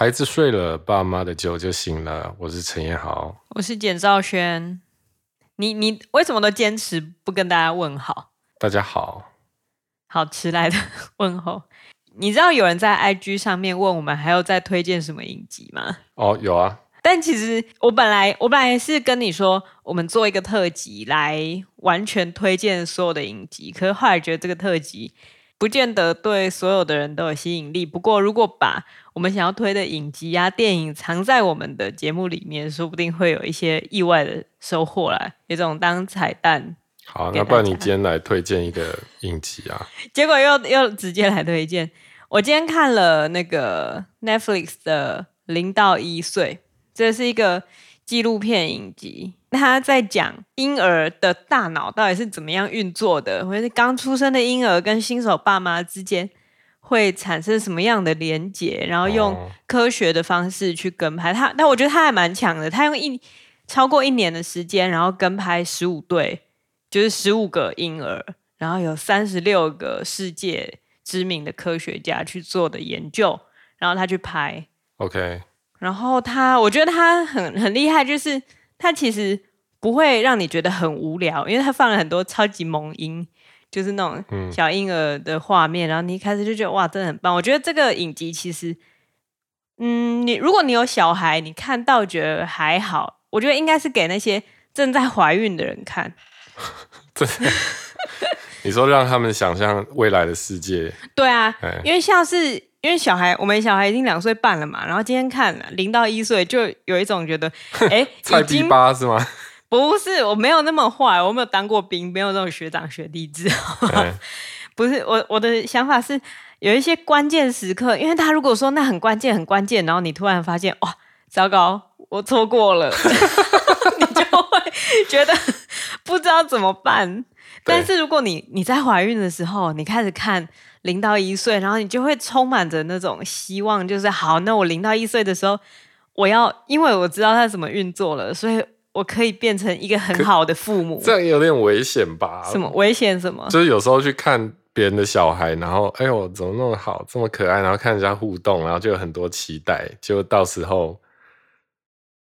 孩子睡了，爸妈的酒就醒了。我是陈彦豪，我是简兆轩。你你为什么都坚持不跟大家问好？大家好，好迟来的问候。你知道有人在 IG 上面问我们还有在推荐什么影集吗？哦，有啊。但其实我本来我本来是跟你说，我们做一个特辑来完全推荐所有的影集，可是后来觉得这个特辑不见得对所有的人都有吸引力。不过如果把我们想要推的影集啊、电影藏在我们的节目里面，说不定会有一些意外的收获啦，有种当彩蛋。好，那不然你今天来推荐一个影集啊？结果又又直接来推荐。我今天看了那个 Netflix 的《零到一岁》，这是一个纪录片影集，他在讲婴儿的大脑到底是怎么样运作的，或者是刚出生的婴儿跟新手爸妈之间。会产生什么样的连结？然后用科学的方式去跟拍他，但我觉得他还蛮强的。他用一超过一年的时间，然后跟拍十五对，就是十五个婴儿，然后有三十六个世界知名的科学家去做的研究，然后他去拍。OK，然后他，我觉得他很很厉害，就是他其实不会让你觉得很无聊，因为它放了很多超级萌音。就是那种小婴儿的画面，嗯，然后你一开始就觉得哇，真的很棒。我觉得这个影集其实，嗯，你如果你有小孩，你看到觉得还好，我觉得应该是给那些正在怀孕的人看。对，你说让他们想象未来的世界。对啊，因为像是因为小孩，我们小孩已经两岁半了嘛，然后今天看了零到一岁，就有一种觉得，哎，菜逼八是吗？不是，我没有那么坏，我没有当过兵，没有那种学长学弟制。不是，我我的想法是有一些关键时刻，因为他如果说那很关键很关键，然后你突然发现哇，糟糕，我错过了，你就会觉得不知道怎么办。但是如果你你在怀孕的时候，你开始看零到一岁，然后你就会充满着那种希望，就是好，那我零到一岁的时候，我要因为我知道他怎么运作了，所以。我可以变成一个很好的父母，这样有点危险吧？什么危险？什么？就是有时候去看别人的小孩，然后哎呦，怎么那么好，这么可爱，然后看人家互动，然后就有很多期待，就到时候，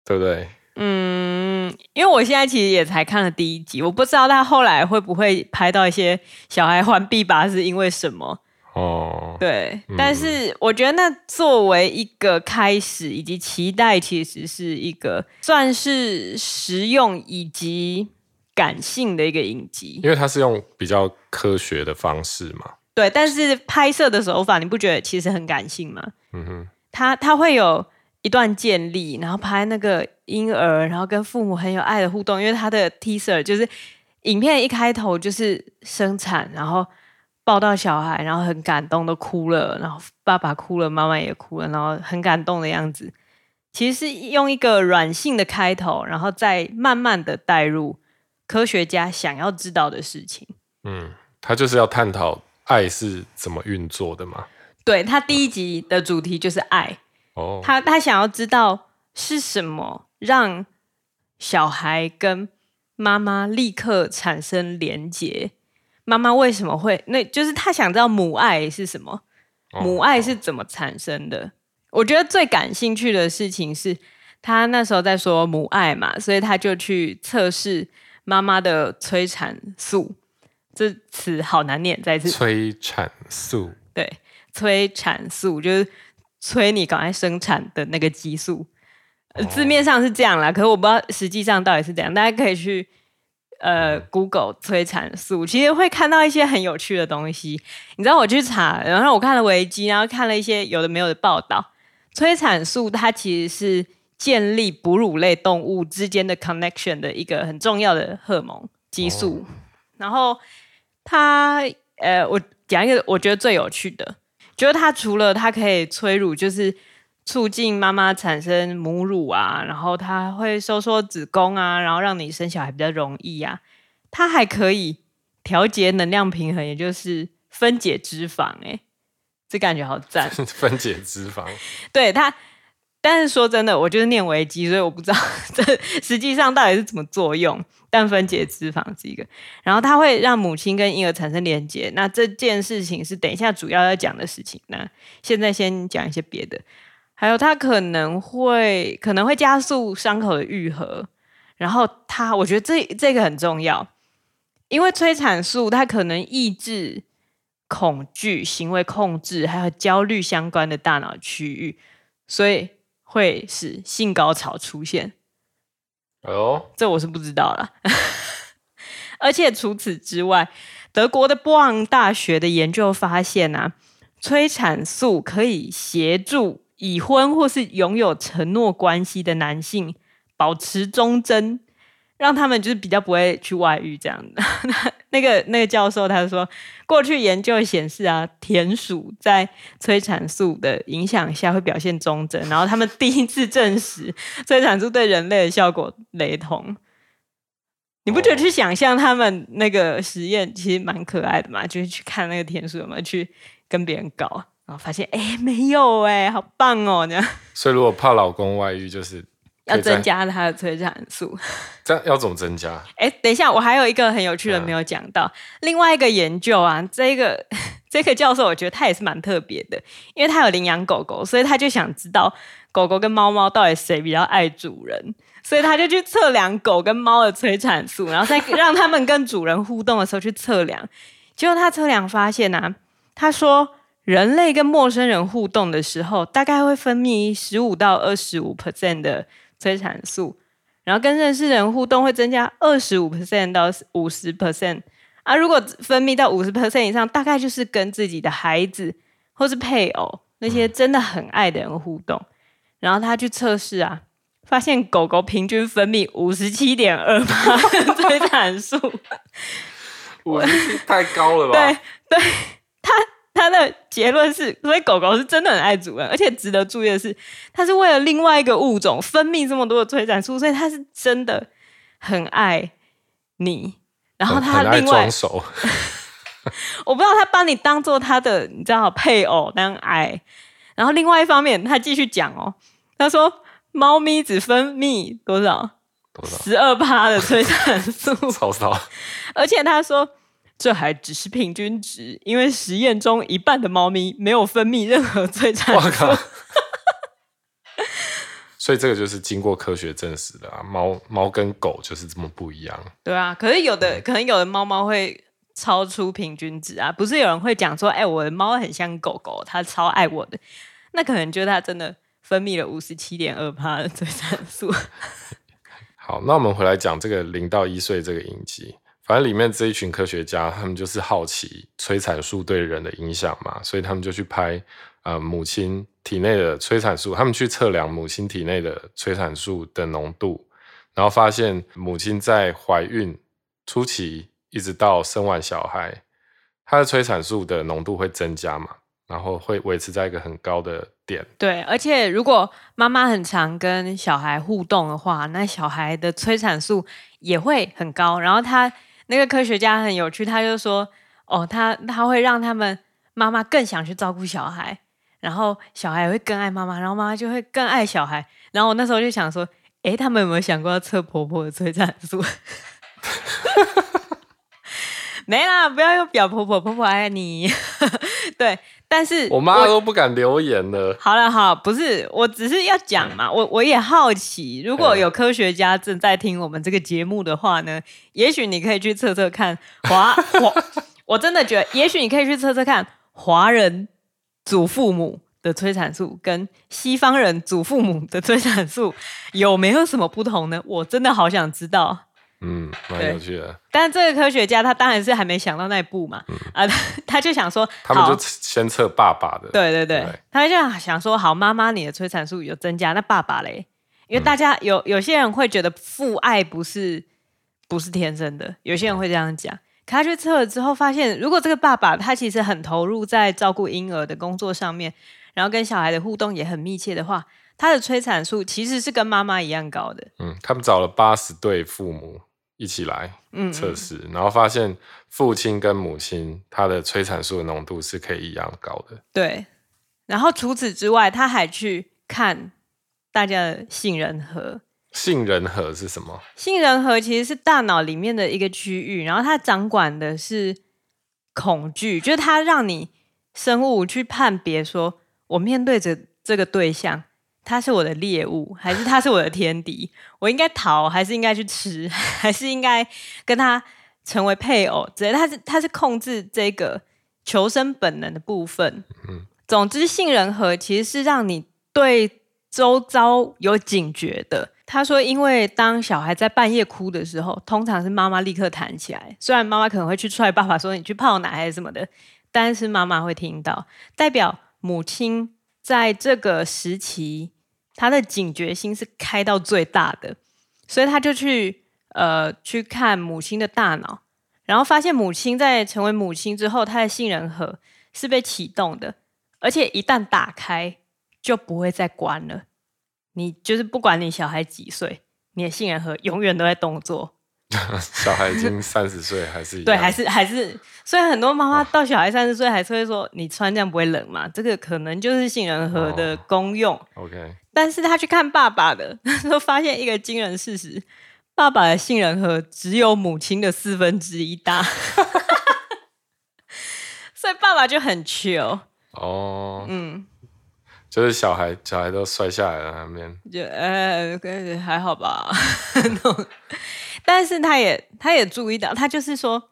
对不对？嗯，因为我现在其实也才看了第一集，我不知道他后来会不会拍到一些小孩换臂吧，是因为什么？哦，对，嗯，但是我觉得那作为一个开始以及期待，其实是一个算是实用以及感性的一个影集，因为它是用比较科学的方式嘛。对，但是拍摄的手法你不觉得其实很感性吗？嗯哼，它它会有一段建立，然后拍那个婴儿，然后跟父母很有爱的互动，因为他的 teaser 就是影片一开头就是生产，然后。抱到小孩，然后很感动，都哭了。然后爸爸哭了，妈妈也哭了，然后很感动的样子。其实是用一个软性的开头，然后再慢慢的带入科学家想要知道的事情。嗯，他就是要探讨爱是怎么运作的嘛。对，他第一集的主题就是爱。哦，他他想要知道是什么让小孩跟妈妈立刻产生连结。妈妈为什么会？那就是他想知道母爱是什么，母爱是怎么产生的。我觉得最感兴趣的事情是他那时候在说母爱嘛，所以他就去测试妈妈的催产素。这词好难念，再次催产素。对，催产素就是催你赶快生产的那个激素。字面上是这样啦，可是我不知道实际上到底是怎样，大家可以去。呃，Google 催产素其实会看到一些很有趣的东西。你知道我去查，然后我看了维基，然后看了一些有的没有的报道。催产素它其实是建立哺乳类动物之间的 connection 的一个很重要的荷尔蒙激素。哦、然后它，呃，我讲一个我觉得最有趣的，就是它除了它可以催乳，就是。促进妈妈产生母乳啊，然后它会收缩子宫啊，然后让你生小孩比较容易啊。它还可以调节能量平衡，也就是分解脂肪。哎，这感觉好赞！分解脂肪，对它。但是说真的，我就是念维基，所以我不知道 这实际上到底是怎么作用。但分解脂肪是一个，然后它会让母亲跟婴儿产生连接。那这件事情是等一下主要要讲的事情。那现在先讲一些别的。还有它可能会可能会加速伤口的愈合，然后它我觉得这这个很重要，因为催产素它可能抑制恐惧、行为控制还有焦虑相关的大脑区域，所以会使性高潮出现。哦，这我是不知道了。而且除此之外，德国的波昂大学的研究发现啊，催产素可以协助已婚或是拥有承诺关系的男性保持忠贞，让他们就是比较不会去外遇这样的。那个那个教授他说，过去研究显示啊，田鼠在催产素的影响下会表现忠贞，然后他们第一次证实催产素对人类的效果雷同。你不觉得去想象他们那个实验其实蛮可爱的嘛？就是去看那个田鼠有没有去跟别人搞，然后发现哎没有哎，好棒哦这样。所以如果怕老公外遇，就是要增加它的催产素。这样要怎么增加？哎，等一下，我还有一个很有趣的没有讲到，嗯、另外一个研究啊，这个 这个教授我觉得他也是蛮特别的，因为他有领养狗狗，所以他就想知道狗狗跟猫猫到底谁比较爱主人。所以他就去测量狗跟猫的催产素，然后再让他们跟主人互动的时候去测量。结果他测量发现啊，他说人类跟陌生人互动的时候，大概会分泌十五到二十五 percent 的催产素，然后跟认识人互动会增加二十五 percent 到五十 percent。啊，如果分泌到五十 percent 以上，大概就是跟自己的孩子或是配偶那些真的很爱的人互动。然后他去测试啊。发现狗狗平均分泌五十七点二八催产素，五太高了吧？对对，他他的结论是，所以狗狗是真的很爱主人，而且值得注意的是，它是为了另外一个物种分泌这么多的催产素，所以它是真的很爱你。然后它另外，手 我不知道它把你当做它的，你知道配偶那样爱。然后另外一方面，他继续讲哦，他说。猫咪只分泌多少？十二趴的催产素，超少。而且他说，这还只是平均值，因为实验中一半的猫咪没有分泌任何催产素。所以这个就是经过科学证实的啊，猫猫跟狗就是这么不一样。对啊，可是有的、嗯、可能有的猫猫会超出平均值啊，不是有人会讲说，哎、欸，我的猫很像狗狗，它超爱我的，那可能就是它真的。分泌了五十七点二帕的催产素。好，那我们回来讲这个零到一岁这个影集。反正里面这一群科学家，他们就是好奇催产素对人的影响嘛，所以他们就去拍呃母亲体内的催产素，他们去测量母亲体内的催产素的浓度，然后发现母亲在怀孕初期一直到生完小孩，她的催产素的浓度会增加嘛。然后会维持在一个很高的点。对，而且如果妈妈很常跟小孩互动的话，那小孩的催产素也会很高。然后他那个科学家很有趣，他就说：“哦，他他会让他们妈妈更想去照顾小孩，然后小孩会更爱妈妈，然后妈妈就会更爱小孩。”然后我那时候就想说：“哎，他们有没有想过要测婆婆的催产素？” 没啦，不要用表婆婆，婆婆爱你。对，但是我妈都不敢留言了。好了，好，不是，我只是要讲嘛。我我也好奇，如果有科学家正在听我们这个节目的话呢，也许你可以去测测看华华。我真的觉得，也许你可以去测测看华人祖父母的催产素跟西方人祖父母的催产素有没有什么不同呢？我真的好想知道。嗯，蛮有趣的。但这个科学家他当然是还没想到那一步嘛，嗯、啊，他就想说，他们就先测爸爸的。对对对，对他就想说，好，妈妈你的催产素有增加，那爸爸嘞？因为大家有、嗯、有些人会觉得父爱不是不是天生的，有些人会这样讲。嗯、可他去测了之后发现，如果这个爸爸他其实很投入在照顾婴儿的工作上面，然后跟小孩的互动也很密切的话，他的催产素其实是跟妈妈一样高的。嗯，他们找了八十对父母。一起来测试，嗯嗯，然后发现父亲跟母亲他的催产素的浓度是可以一样高的。对，然后除此之外，他还去看大家的杏仁核。杏仁核是什么？杏仁核其实是大脑里面的一个区域，然后它掌管的是恐惧，就是它让你生物去判别说，我面对着这个对象，他是我的猎物，还是他是我的天敌？我应该逃，还是应该去吃，还是应该跟他成为配偶？之类，他是他是控制这个求生本能的部分。嗯，总之，杏仁核其实是让你对周遭有警觉的。他说，因为当小孩在半夜哭的时候，通常是妈妈立刻弹起来，虽然妈妈可能会去踹爸爸说你去泡奶还是什么的，但是妈妈会听到，代表母亲。在这个时期，他的警觉心是开到最大的，所以他就去呃去看母亲的大脑，然后发现母亲在成为母亲之后，她的杏仁核是被启动的，而且一旦打开就不会再关了。你就是不管你小孩几岁，你的杏仁核永远都在动作。小孩已经三十岁，还是对，还是还是，所以很多妈妈到小孩三十岁还是会说：“你穿这样不会冷吗？”这个可能就是杏仁核的功用。哦、OK，但是他去看爸爸的，他说发现一个惊人事实：爸爸的杏仁核只有母亲的四分之一大，所以爸爸就很 chill 哦，嗯，就是小孩小孩都摔下来了，那边就呃，还好吧。但是他也，他也注意到，他就是说，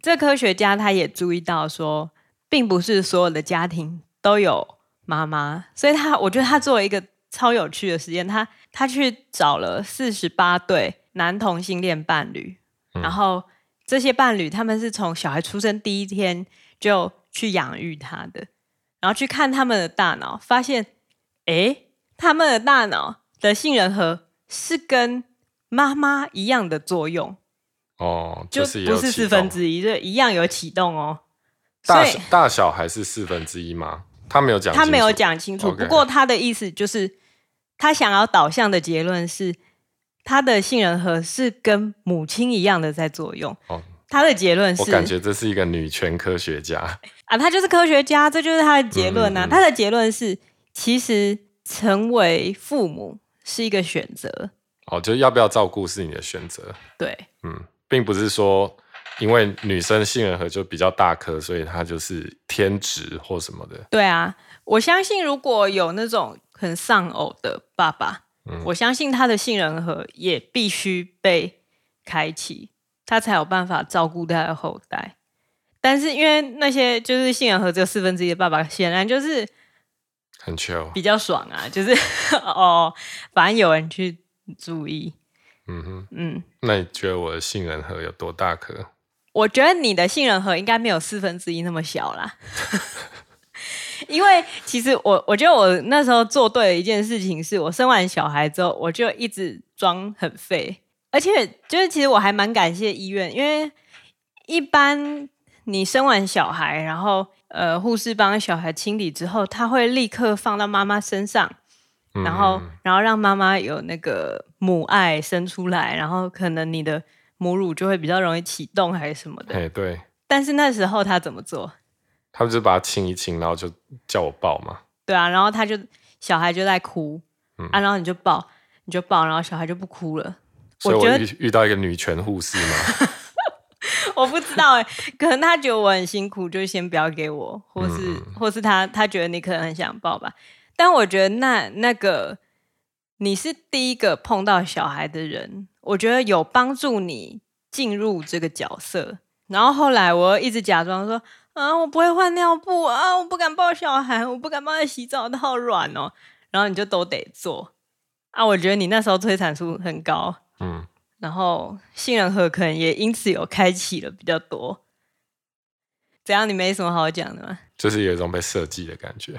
这科学家他也注意到说，并不是所有的家庭都有妈妈，所以他，我觉得他做了一个超有趣的实验，他他去找了四十八对男同性恋伴侣，嗯，然后这些伴侣他们是从小孩出生第一天就去养育他的，然后去看他们的大脑，发现，诶，他们的大脑的杏仁核是跟妈妈一样的作用哦，就不是四分之一，就一样有启动哦。大大小还是四分之一吗？他没有讲，他没有讲清楚。不过他的意思就是，他想要导向的结论是，他的杏仁核是跟母亲一样的在作用。哦，他的结论是，我感觉这是一个女权科学家 啊，她就是科学家，这就是他的结论啊。嗯嗯，他的结论是，其实成为父母是一个选择。哦，就是要不要照顾是你的选择。对，嗯，并不是说因为女生杏仁核就比较大颗，所以她就是天职或什么的。对啊，我相信如果有那种很丧偶的爸爸，嗯，我相信他的杏仁核也必须被开启，他才有办法照顾他的后代。但是因为那些就是杏仁核只有四分之一的爸爸，显然就是很 chill，比较爽啊，就是 哦，反正有人去。注意，嗯哼，嗯，那你觉得我的杏仁核有多大颗？我觉得你的杏仁核应该没有四分之一那么小啦，因为其实我我觉得我那时候做对了一件事情是，我生完小孩之后，我就一直装很废，而且就是其实我还蛮感谢医院，因为一般你生完小孩，然后呃护士帮小孩清理之后，他会立刻放到妈妈身上。然后，嗯、然后让妈妈有那个母爱生出来，然后可能你的母乳就会比较容易启动，还是什么的。哎，对。但是那时候他怎么做？他不是把他亲一亲，然后就叫我抱嘛？对啊，然后他就小孩就在哭，嗯、啊，然后你就抱，你就抱，然后小孩就不哭了。所以我遇遇到一个女权护士吗？我不知道哎，可能他觉得我很辛苦，就先不要给我，或是、嗯、或是他他觉得你可能很想抱吧。但我觉得那那个你是第一个碰到小孩的人，我觉得有帮助你进入这个角色。然后后来我一直假装说啊，我不会换尿布啊，我不敢抱小孩，我不敢帮他洗澡，他好软哦。然后你就都得做啊。我觉得你那时候催产素很高，嗯，然后杏仁核可能也因此有开启了比较多。怎样？你没什么好讲的吗？就是有一种被设计的感觉。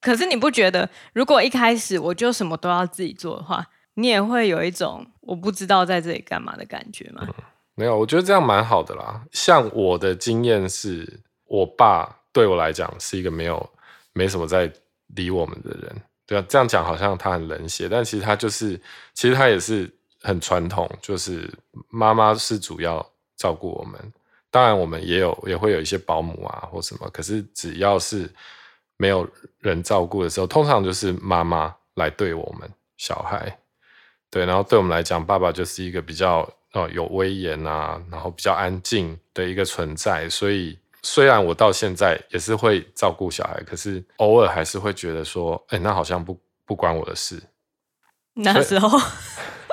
可是你不觉得，如果一开始我就什么都要自己做的话，你也会有一种我不知道在这里干嘛的感觉吗？没有，我觉得这样蛮好的啦。像我的经验是，我爸对我来讲是一个没有没什么在理我们的人。对啊，这样讲好像他很冷血，但其实他就是，其实他也是很传统，就是妈妈是主要照顾我们。当然，我们也有也会有一些保姆啊或什么，可是只要是。没有人照顾的时候，通常就是妈妈来对我们小孩，对，然后对我们来讲，爸爸就是一个比较哦有威严啊，然后比较安静的一个存在，所以虽然我到现在也是会照顾小孩，可是偶尔还是会觉得说，哎、欸，那好像不不关我的事。那时候，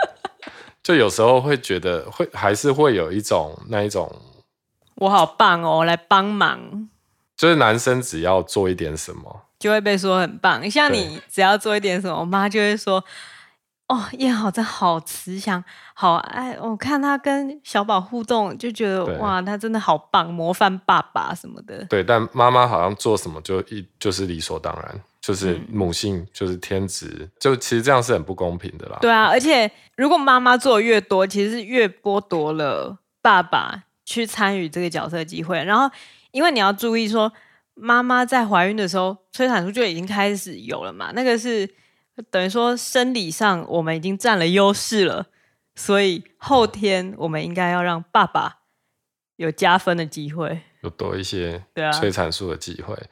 就有时候会觉得会还是会有一种那一种，我好棒哦，我来帮忙。就是男生只要做一点什么，就会被说很棒。像你只要做一点什么，我妈就会说。哦，彦豪真好慈祥，好爱。我看他跟小宝互动，就觉得哇，他真的好棒，模范爸爸什么的。对，但妈妈好像做什么就一就是理所当然，就是母性就是天职，嗯、就其实这样是很不公平的啦。对啊，而且如果妈妈做越多，其实是越剥夺了爸爸去参与这个角色的机会。然后，因为你要注意说，妈妈在怀孕的时候，催产素就已经开始有了嘛，那个是。等于说生理上我们已经占了优势了，所以后天我们应该要让爸爸有加分的机会，有多一些催产素的机会。啊、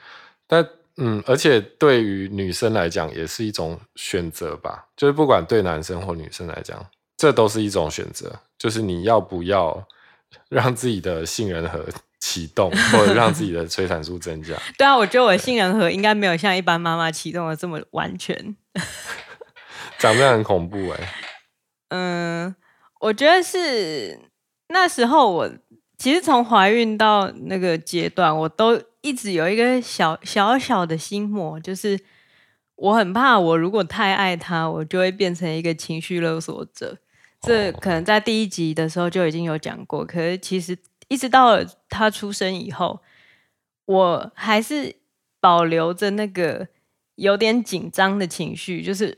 但嗯，而且对于女生来讲也是一种选择吧，就是不管对男生或女生来讲，这都是一种选择，就是你要不要让自己的杏仁核启动，或者让自己的催产素增加。对啊，我觉得我的杏仁核应该没有像一般妈妈启动的这么完全。长得很恐怖哎、欸。嗯，我觉得是那时候我其实从怀孕到那个阶段，我都一直有一个小小小的心魔，就是我很怕我如果太爱他，我就会变成一个情绪勒索者。这可能在第一集的时候就已经有讲过，可是其实一直到了他出生以后，我还是保留着那个。有点紧张的情绪，就是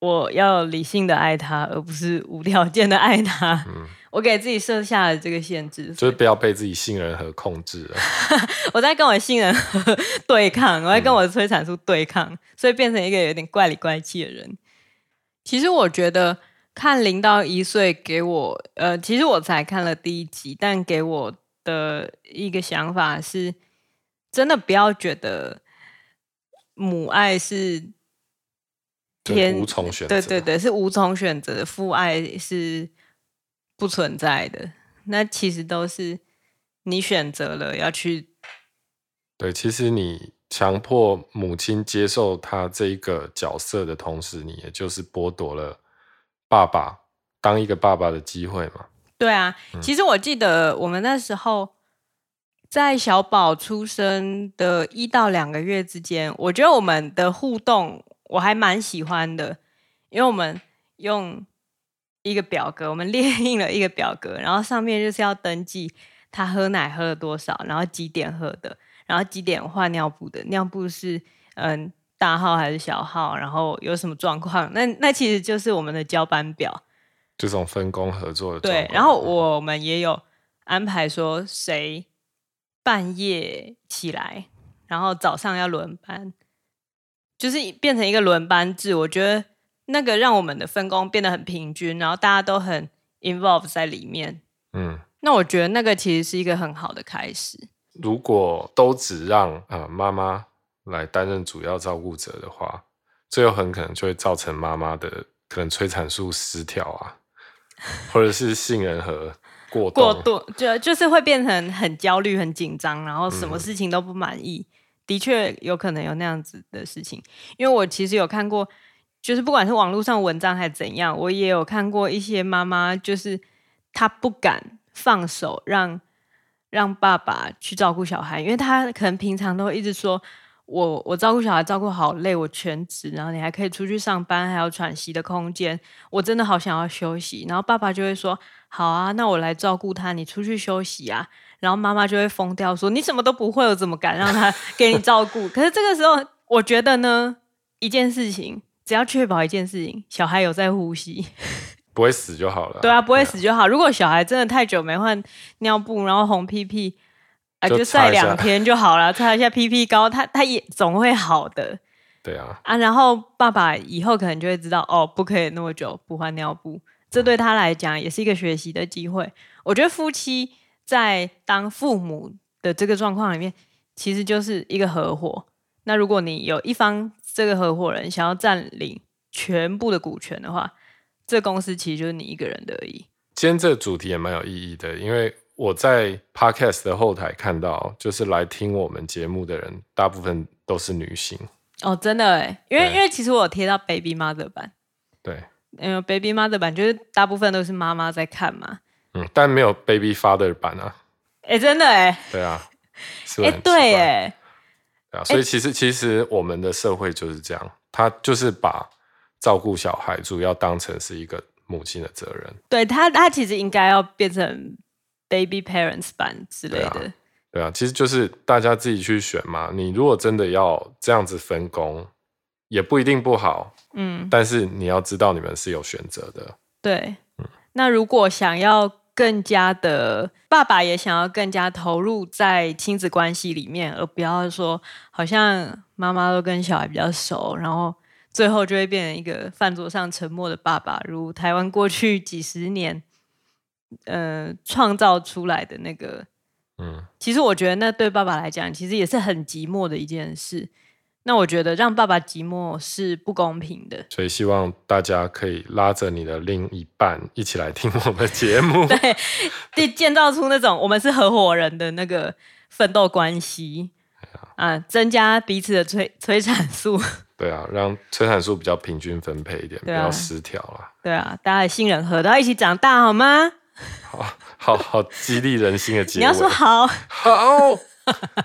我要理性的爱他，而不是无条件的爱他。嗯，我给自己设下了这个限制，就是不要被自己杏仁核控制了。我在跟我杏仁核对抗，我在跟我的催产素对抗，嗯，所以变成一个有点怪里怪气的人。其实我觉得看零到一岁给我，呃，其实我才看了第一集，但给我的一个想法是，真的不要觉得。母爱是天无从选择，对对对，是无从选择的。父爱是不存在的，那其实都是你选择了要去。对，其实你强迫母亲接受他这一个角色的同时，你也就是剥夺了爸爸当一个爸爸的机会嘛。对啊，其实我记得我们那时候。在小宝出生的一到两个月之间，我觉得我们的互动我还蛮喜欢的，因为我们用一个表格，我们列印了一个表格，然后上面就是要登记他喝奶喝了多少，然后几点喝的，然后几点换尿布的，尿布是嗯大号还是小号，然后有什么状况，那那其实就是我们的交班表，这种分工合作的。对，然后我们也有安排说谁。半夜起来，然后早上要轮班，就是变成一个轮班制。我觉得那个让我们的分工变得很平均，然后大家都很 involve 在里面。嗯，那我觉得那个其实是一个很好的开始。如果都只让呃妈妈来担任主要照顾者的话，最后很可能就会造成妈妈的可能催产素失调啊，或者是杏仁核。过过度就就是会变成很焦虑、很紧张，然后什么事情都不满意。嗯。的确有可能有那样子的事情，因为我其实有看过，就是不管是网络上文章还是怎样，我也有看过一些妈妈，就是她不敢放手让让爸爸去照顾小孩，因为她可能平常都会一直说。我我照顾小孩照顾好累，我全职，然后你还可以出去上班，还有喘息的空间，我真的好想要休息。然后爸爸就会说：“好啊，那我来照顾他，你出去休息啊。”然后妈妈就会疯掉说：“你什么都不会，我怎么敢让他 给你照顾？”可是这个时候，我觉得呢，一件事情只要确保一件事情，小孩有在呼吸，不会死就好了。对啊，不会死就好。如果小孩真的太久没换尿布，然后红屁屁。啊，就晒两天就好了，擦一下 PP 膏，他他也总会好的。对啊，啊，然后爸爸以后可能就会知道，哦，不可以那么久不换尿布，这对他来讲也是一个学习的机会。我觉得夫妻在当父母的这个状况里面，其实就是一个合伙。那如果你有一方这个合伙人想要占领全部的股权的话，这公司其实就是你一个人的而已。今天这个主题也蛮有意义的，因为。我在 Podcast 的后台看到，就是来听我们节目的人，大部分都是女性。哦，真的哎，因为因为其实我有贴到 Baby Mother 版，对，因为 Baby Mother 版就是大部分都是妈妈在看嘛。嗯，但没有 Baby Father 版啊。哎，真的哎。对啊。哎，对哎。对啊，所以其实其实我们的社会就是这样，他就是把照顾小孩主要当成是一个母亲的责任。对他，他其实应该要变成 Baby Parents 版之类的。对啊，其实就是大家自己去选嘛。你如果真的要这样子分工，也不一定不好。嗯，但是你要知道你们是有选择的。对，嗯，那如果想要更加的，爸爸也想要更加投入在亲子关系里面，而不要说好像妈妈都跟小孩比较熟，然后最后就会变成一个饭桌上沉默的爸爸，如台湾过去几十年，呃，创造出来的那个。嗯，其实我觉得那对爸爸来讲，其实也是很寂寞的一件事。那我觉得让爸爸寂寞是不公平的，所以希望大家可以拉着你的另一半一起来听我们的节目，对，建造出那种我们是合伙人的那个奋斗关系啊，增加彼此的催催产素。对啊，让催产素比较平均分配一点，啊、不要失调了。对啊，大家的杏仁核都要一起长大，好吗？好。好好激励人心的节目。你要说好，好，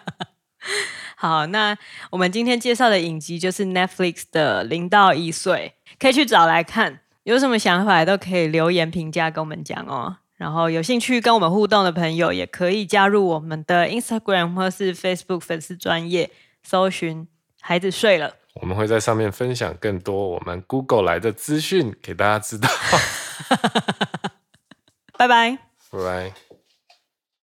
好。那我们今天介绍的影集就是 Netflix 的《零到一岁》，可以去找来看。有什么想法都可以留言评价跟我们讲哦。然后有兴趣跟我们互动的朋友，也可以加入我们的 Instagram 或是 Facebook 粉丝专业，搜寻“孩子睡了”。我们会在上面分享更多我们 Google 来的资讯给大家知道。拜拜。拜拜。